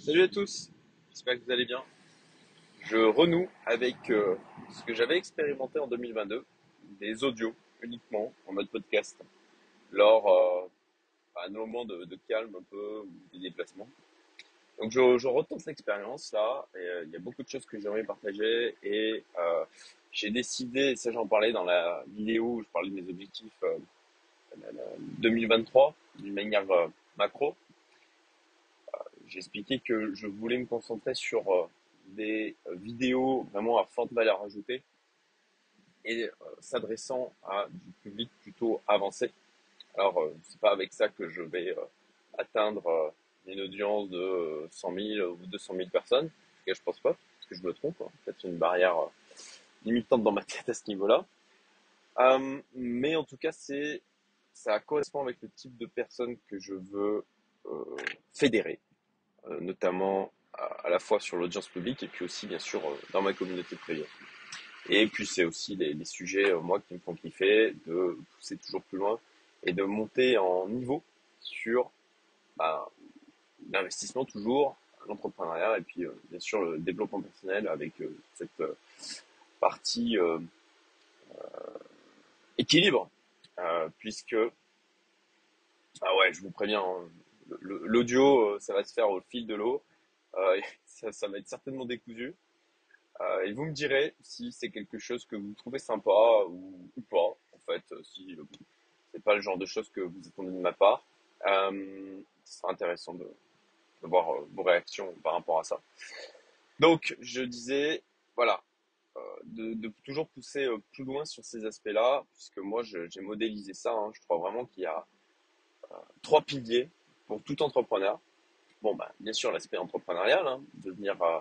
Salut à tous, j'espère que vous allez bien. Je renoue avec euh, ce que j'avais expérimenté en 2022, des audios uniquement en mode podcast, lors euh, à un moment de, calme un peu, des déplacements. Donc je, je retente l'expérience là, euh, il y a beaucoup de choses que j'aimerais partager, et euh, j'ai décidé, ça j'en parlais dans la vidéo où je parlais de mes objectifs 2023 d'une manière macro, j'ai expliqué que je voulais me concentrer sur euh, des euh, vidéos vraiment à forte valeur ajoutée et euh, s'adressant à du public plutôt avancé. Alors, c'est pas avec ça que je vais atteindre une audience de 100 000 ou 200 000 personnes. En tout cas, je pense pas, parce que je me trompe. Hein. Peut-être une barrière limitante dans ma tête à ce niveau-là. mais en tout cas, c'est ça correspond avec le type de personnes que je veux fédérer. Euh, notamment à, la fois sur l'audience publique et puis aussi bien sûr euh, dans ma communauté privée. Et puis c'est aussi les, sujets, euh, moi, qui me font kiffer, de pousser toujours plus loin et de monter en niveau sur bah, l'investissement toujours, l'entrepreneuriat et puis bien sûr le développement personnel avec cette partie équilibre, puisque ah ouais, je vous préviens, hein, l'audio, euh, ça va se faire au fil de l'eau. Euh, ça, va être certainement décousu. Euh, et vous me direz si c'est quelque chose que vous trouvez sympa ou, pas. En fait, si c'est pas le genre de choses que vous attendez de ma part, ce sera intéressant de, voir vos réactions par rapport à ça. Donc, je disais, voilà, de, de, toujours pousser plus loin sur ces aspects-là, puisque moi, j'ai modélisé ça. Hein. je crois vraiment qu'il y a trois piliers pour tout entrepreneur. Bon, bah, bien sûr, l'aspect entrepreneurial, hein, devenir euh,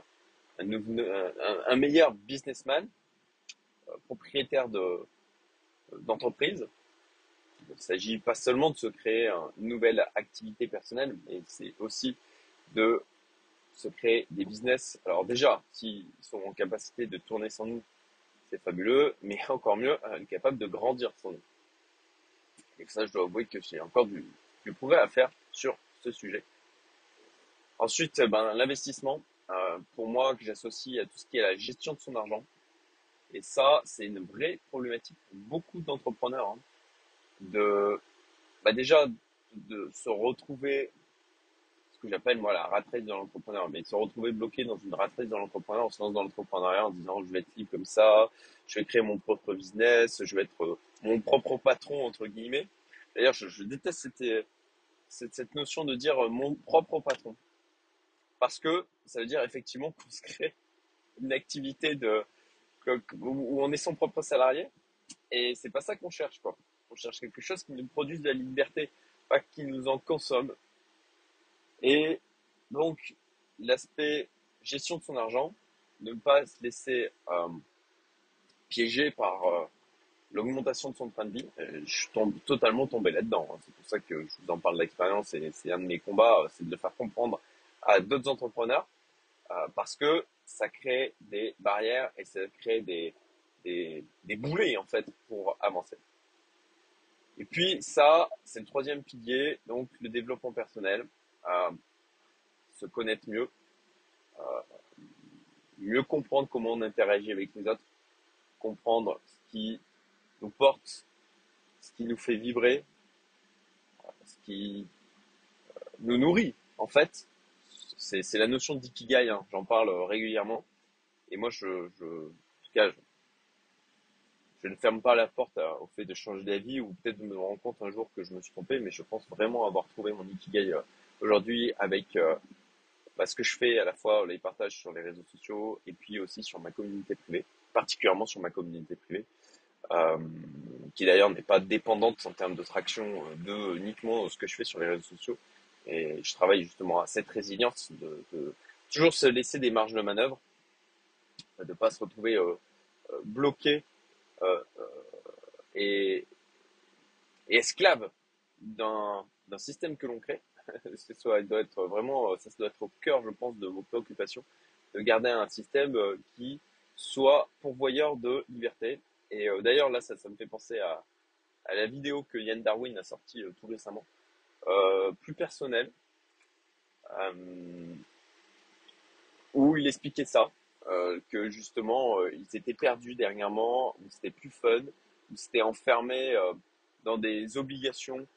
un, un, meilleur businessman, euh, propriétaire de, d'entreprise. Il ne s'agit pas seulement de se créer une nouvelle activité personnelle, mais c'est aussi de se créer des business. Alors déjà, s'ils sont en capacité de tourner sans nous, c'est fabuleux, mais encore mieux, euh, capable de grandir sans nous. Et ça, je dois avouer que j'ai encore du, du progrès à faire sur ce sujet. Ensuite, ben, l'investissement, euh, pour moi, que j'associe à tout ce qui est la gestion de son argent. Et ça, c'est une vraie problématique pour beaucoup d'entrepreneurs. Hein, de, bah déjà, de se retrouver, ce que j'appelle moi la rat race de l'entrepreneur, mais de se retrouver bloqué dans une rat race de l'entrepreneur, on se lance dans l'entrepreneuriat en disant je vais être libre comme ça, je vais créer mon propre business, je vais être mon propre patron entre guillemets. D'ailleurs, je, je déteste cette, c'est cette notion de dire euh, mon propre patron. Parce que ça veut dire effectivement qu'on se crée une activité de, où on est son propre salarié. Et c'est pas ça qu'on cherche, quoi. On cherche quelque chose qui nous produise de la liberté, pas qui nous en consomme. Et donc, l'aspect gestion de son argent, ne pas se laisser euh, piéger par euh, l'augmentation de son train de vie, euh, je suis totalement tombé là-dedans. Hein. C'est pour ça que je vous en parle d'expérience et c'est un de mes combats, euh, c'est de le faire comprendre à d'autres entrepreneurs euh, parce que ça crée des barrières et ça crée des, des, des boulets en fait pour avancer. Et puis ça, c'est le troisième pilier, donc le développement personnel, se connaître mieux, mieux comprendre comment on interagit avec les autres, comprendre ce qui nous porte, ce qui nous fait vibrer, ce qui euh, nous nourrit. En fait, c'est la notion d'ikigai, hein. j'en parle régulièrement. Et moi, je, je, en tout cas, je, ne ferme pas la porte au fait de changer d'avis ou peut-être de me rendre compte un jour que je me suis trompé, mais je pense vraiment avoir trouvé mon ikigai euh, aujourd'hui avec euh, bah, ce que je fais à la fois les partages sur les réseaux sociaux et puis aussi sur ma communauté privée, particulièrement sur ma communauté privée. Euh, qui d'ailleurs n'est pas dépendante en termes de traction euh, de uniquement ce que je fais sur les réseaux sociaux. Et je travaille justement à cette résilience de, toujours se laisser des marges de manœuvre, de pas se retrouver euh, euh bloqué euh, et, et, esclave d'un système que l'on crée. ça doit être vraiment, ça doit être au cœur, je pense, de vos préoccupations, de garder un système qui soit pourvoyeur de liberté et euh, d'ailleurs, là, ça, me fait penser à, la vidéo que Yann Darwin a sortie euh, tout récemment, euh, plus personnelle, il expliquait ça, que justement, ils étaient perdus dernièrement, où c'était plus fun, où c'était enfermé dans des obligations,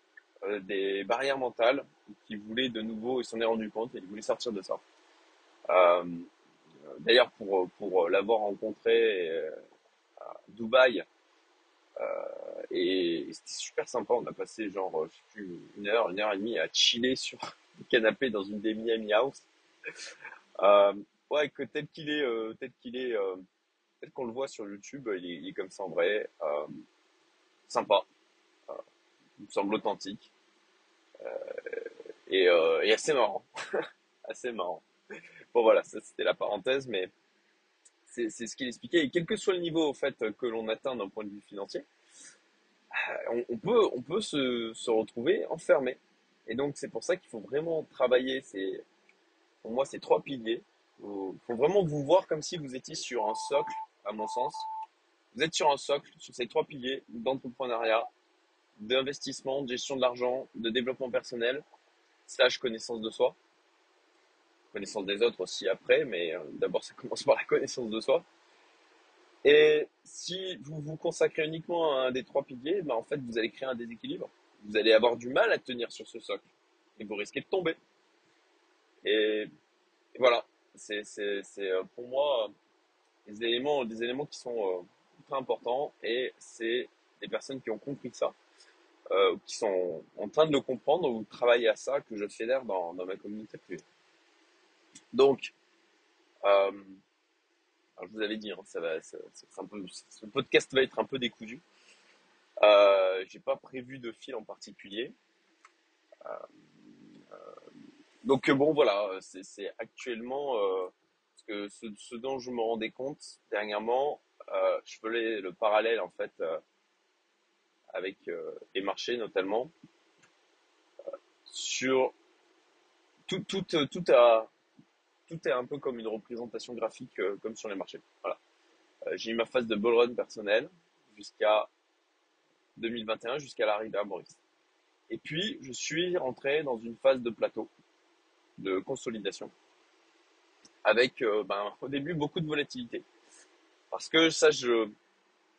des barrières mentales, qu'il voulait de nouveau, il s'en est rendu compte et il voulait sortir de ça. D'ailleurs, pour, pour l'avoir rencontré Dubaï, euh, et, c'était super sympa, on a passé genre, plus, une heure, une heure et demie à chiller sur le canapé dans une des Miami House. Euh, ouais, que tel qu'il est, euh, tel qu'il est, tel qu'on le voit sur YouTube, il est, comme ça en vrai, sympa, il me semble authentique. Et, et assez marrant, assez marrant. Bon voilà, ça c'était la parenthèse, mais c'est ce qu'il expliquait. Et quel que soit le niveau au fait que l'on atteint d'un point de vue financier, euh, on, peut on peut se, se retrouver enfermé. Et donc c'est pour ça qu'il faut vraiment travailler. C'est pour moi ces trois piliers. Il faut vraiment vous voir comme si vous étiez sur un socle, à mon sens. Vous êtes sur un socle, sur ces trois piliers d'entrepreneuriat, d'investissement, de gestion de l'argent, de développement personnel, slash connaissance de soi, connaissance des autres aussi après, mais euh, d'abord ça commence par la connaissance de soi. Et si vous vous consacrez uniquement à un des trois piliers, ben en fait vous allez créer un déséquilibre. Vous allez avoir du mal à tenir sur ce socle et vous risquez de tomber. Et, voilà, c'est euh, pour moi des éléments des éléments qui sont euh, très importants et c'est des personnes qui ont compris ça euh, qui sont en train de le comprendre ou travailler à ça, que je fédère dans, dans ma communauté privée. Donc, euh, je vous avais dit, hein, ça va, ça, un peu, ce podcast va être un peu décousu. Euh, j'ai pas prévu de fil en particulier. Euh, euh, donc bon, voilà, c'est actuellement euh, ce ce, dont je me rendais compte dernièrement. Euh, je faisais le parallèle en fait euh, avec les marchés notamment sur tout tout tout a tout est un peu comme une représentation graphique euh, comme sur les marchés. Voilà. Euh, j'ai eu ma phase de bull run personnel jusqu'à 2021, jusqu'à l'arrivée à Maurice. Et puis, je suis rentré dans une phase de plateau, de consolidation, avec euh, ben, au début beaucoup de volatilité. Parce que ça, je,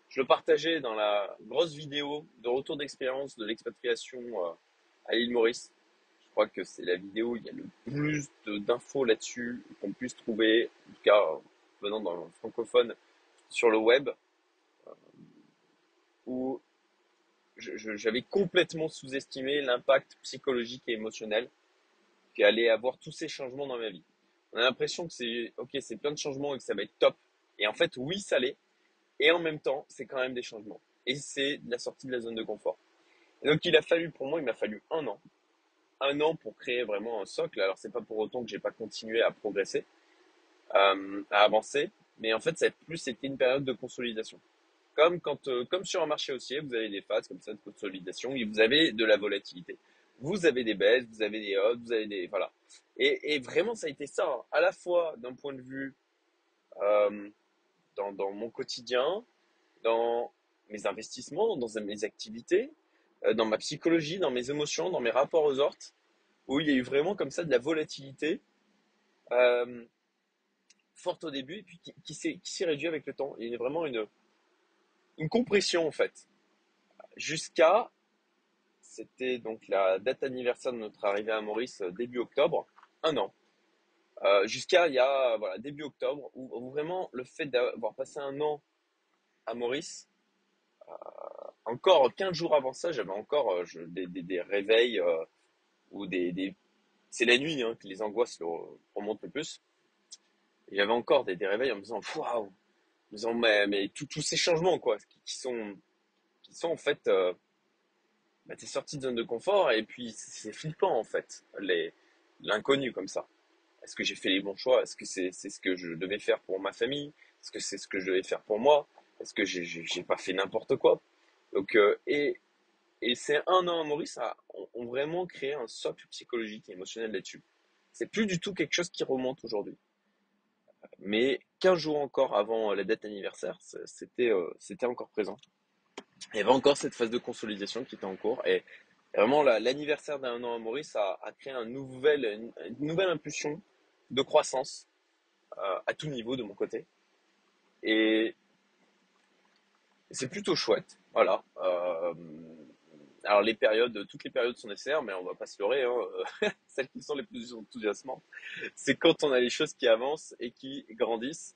je le partageais dans la grosse vidéo de retour d'expérience de l'expatriation à l'île Maurice. Je crois que c'est la vidéo où il y a le plus d'infos là-dessus qu'on puisse trouver, en tout cas euh, venant dans le francophone, sur le web, où je- je- j'avais complètement sous-estimé l'impact psychologique et émotionnel qu'allait avoir tous ces changements dans ma vie. On a l'impression que c'est ok, c'est plein de changements et que ça va être top. Et en fait, oui, ça l'est. Et en même temps, c'est quand même des changements. Et c'est de la sortie de la zone de confort. Et donc, il a fallu, pour moi, il m'a fallu un an. Un an pour créer vraiment un socle. Alors, c'est pas pour autant que j'ai pas continué à progresser, euh, à avancer. Mais en fait, ça a plus été une période de consolidation. Comme quand, euh, comme sur un marché haussier, vous avez des phases comme ça de consolidation et vous avez de la volatilité. Vous avez des baisses, vous avez des hautes, vous avez des, voilà. Et, vraiment, ça a été ça, à la fois d'un point de vue, euh, dans, mon quotidien, dans mes investissements, dans mes activités, dans ma psychologie, dans mes émotions, dans mes rapports aux autres, où il y a eu vraiment comme ça de la volatilité, euh, forte au début, et puis qui, s'est, réduite avec le temps. Il y a vraiment une, compression, en fait, jusqu'à, c'était donc la date anniversaire de notre arrivée à Maurice, euh, début octobre, un an. Euh, jusqu'à il y a voilà début octobre où vraiment le fait d'avoir passé un an à Maurice encore 15 jours avant ça j'avais encore euh, des, réveils euh, ou des, c'est la nuit hein, que les angoisses remontent le plus. J'avais encore des, réveils en me disant waouh en me disant mais, tous ces changements quoi qui, sont qui sont en fait euh, bah, t'es sorti de zone de confort et puis c'est flippant en fait l'inconnu comme ça. Est-ce que j'ai fait les bons choix? Est-ce que c'est ce que je devais faire pour ma famille? Est-ce que c'est ce que je devais faire pour moi? Est-ce que j'ai pas fait n'importe quoi Donc euh, et et c'est un an à Maurice a ont, vraiment créé un socle psychologique et émotionnel là-dessus. C'est plus du tout quelque chose qui remonte aujourd'hui. Mais 15 jours encore avant la date anniversaire, c'était euh, c'était encore présent. Il y avait encore cette phase de consolidation qui était en cours et vraiment la- l'anniversaire d'un an à Maurice a, créé une nouvelle impulsion de croissance à tout niveau de mon côté. Et c'est plutôt chouette. Voilà. Euh, alors les périodes, toutes les périodes sont nécessaires, mais on va pas se leurrer. Hein. Celles qui sont les plus enthousiasmantes, c'est quand on a les choses qui avancent et qui grandissent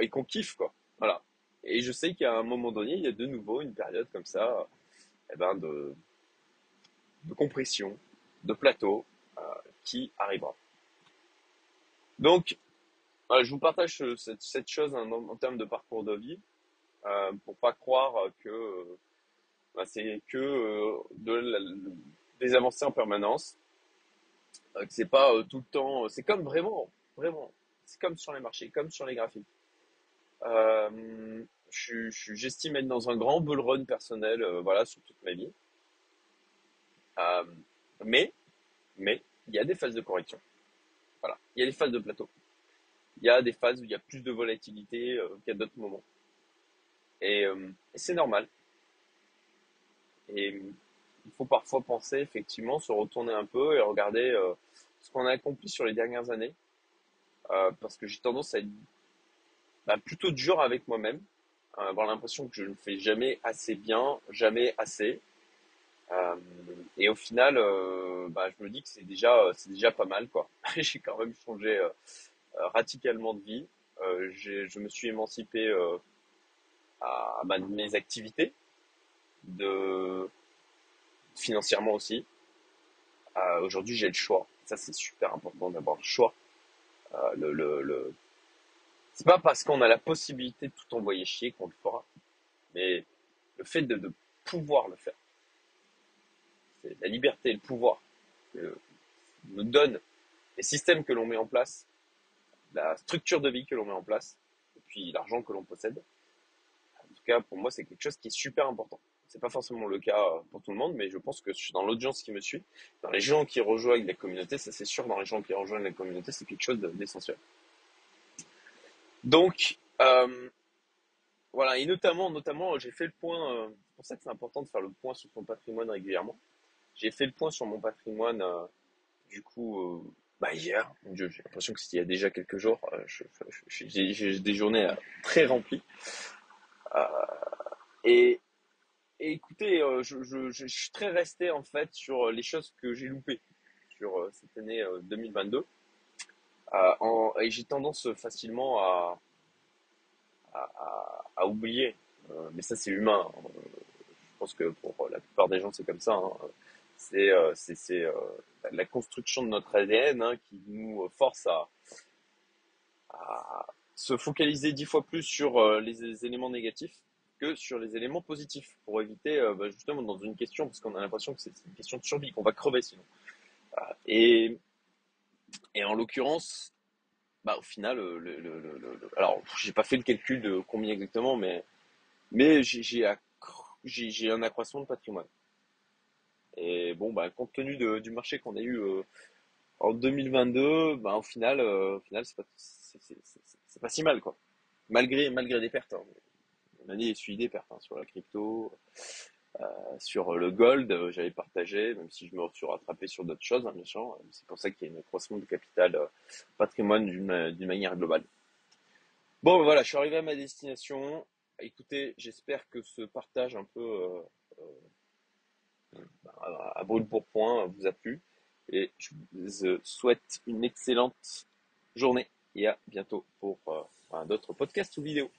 et qu'on kiffe quoi. Voilà. Et je sais qu'à un moment donné, il y a de nouveau une période comme ça, eh ben de, compression, de plateau euh, qui arrivera. Donc, je vous partage cette, chose en, termes de parcours de vie euh, pour pas croire que bah, c'est que euh, de des avancées en permanence, euh, que c'est pas euh, tout le temps. C'est comme vraiment, vraiment, c'est comme sur les marchés, comme sur les graphiques. J'estime être dans un grand bull run personnel, voilà, sur toute ma vie. mais, mais, il y a des phases de correction. Voilà, il y a des phases de plateau. Il y a des phases où il y a plus de volatilité qu'à d'autres moments. Et, et c'est normal. Et il faut parfois penser, effectivement, se retourner un peu et regarder euh, ce qu'on a accompli sur les dernières années. Euh, parce que j'ai tendance à être bah, plutôt dur avec moi-même, avoir l'impression que je ne fais jamais assez bien, jamais assez. Euh, et au final, bah, je me dis que c'est déjà, déjà pas mal, quoi. j'ai quand même changé radicalement de vie. je me suis émancipé à, mes activités, de financièrement aussi. Euh, Aujourd'hui, j'ai le choix. Ça, c'est super important d'avoir le choix. Euh, le. C'est pas parce qu'on a la possibilité de tout envoyer chier qu'on le fera, mais le fait de, pouvoir le faire. C'est la liberté, le pouvoir que nous donne les systèmes que l'on met en place, la structure de vie que l'on met en place, et puis l'argent que l'on possède. Pour moi, c'est quelque chose qui est super important. C'est pas forcément le cas pour tout le monde, mais je pense que dans l'audience qui me suit, dans les gens qui rejoignent la communauté, ça c'est sûr, dans les gens qui rejoignent la communauté, c'est quelque chose d'essentiel. Donc, euh, voilà, et notamment, notamment, j'ai fait le point, euh, c'est pour ça que c'est important de faire le point sur son patrimoine régulièrement. J'ai fait le point sur mon patrimoine, euh, du coup, bah hier, j'ai l'impression que c'était il y a déjà quelques jours, j'ai des journées très remplies. Et écoutez, euh, je, je, je, suis très resté en fait sur les choses que j'ai loupées sur euh, cette année 2022. Euh, en, et j'ai tendance facilement à, à, à, oublier. mais ça, c'est humain. Je pense que pour la plupart des gens, c'est comme ça. Hein. C'est c'est la construction de notre ADN hein, qui nous force à, à se focaliser dix fois plus sur les éléments négatifs que sur les éléments positifs pour éviter euh, bah, justement dans une question parce qu'on a l'impression que c'est une question de survie qu'on va crever sinon. Et et en l'occurrence bah au final le, le, alors j'ai pas fait le calcul de combien exactement mais mais j'ai un accroissement de patrimoine. Et bon bah compte tenu de, du marché qu'on a eu euh, en 2022 bah au final euh, au final c'est pas pas si mal quoi. Malgré malgré des pertes hein année suivi des pertes sur la crypto, euh, sur le gold, euh, j'avais partagé, même si je me suis rattrapé sur d'autres choses, hein, bien sûr. C'est pour ça qu'il y a une accroissement de capital euh, patrimoine d'une manière globale. Bon, voilà, je suis arrivé à ma destination. Écoutez, j'espère que ce partage un peu à brûle pour point vous a plu. Et je vous souhaite une excellente journée et à bientôt pour d'autres podcasts ou vidéos.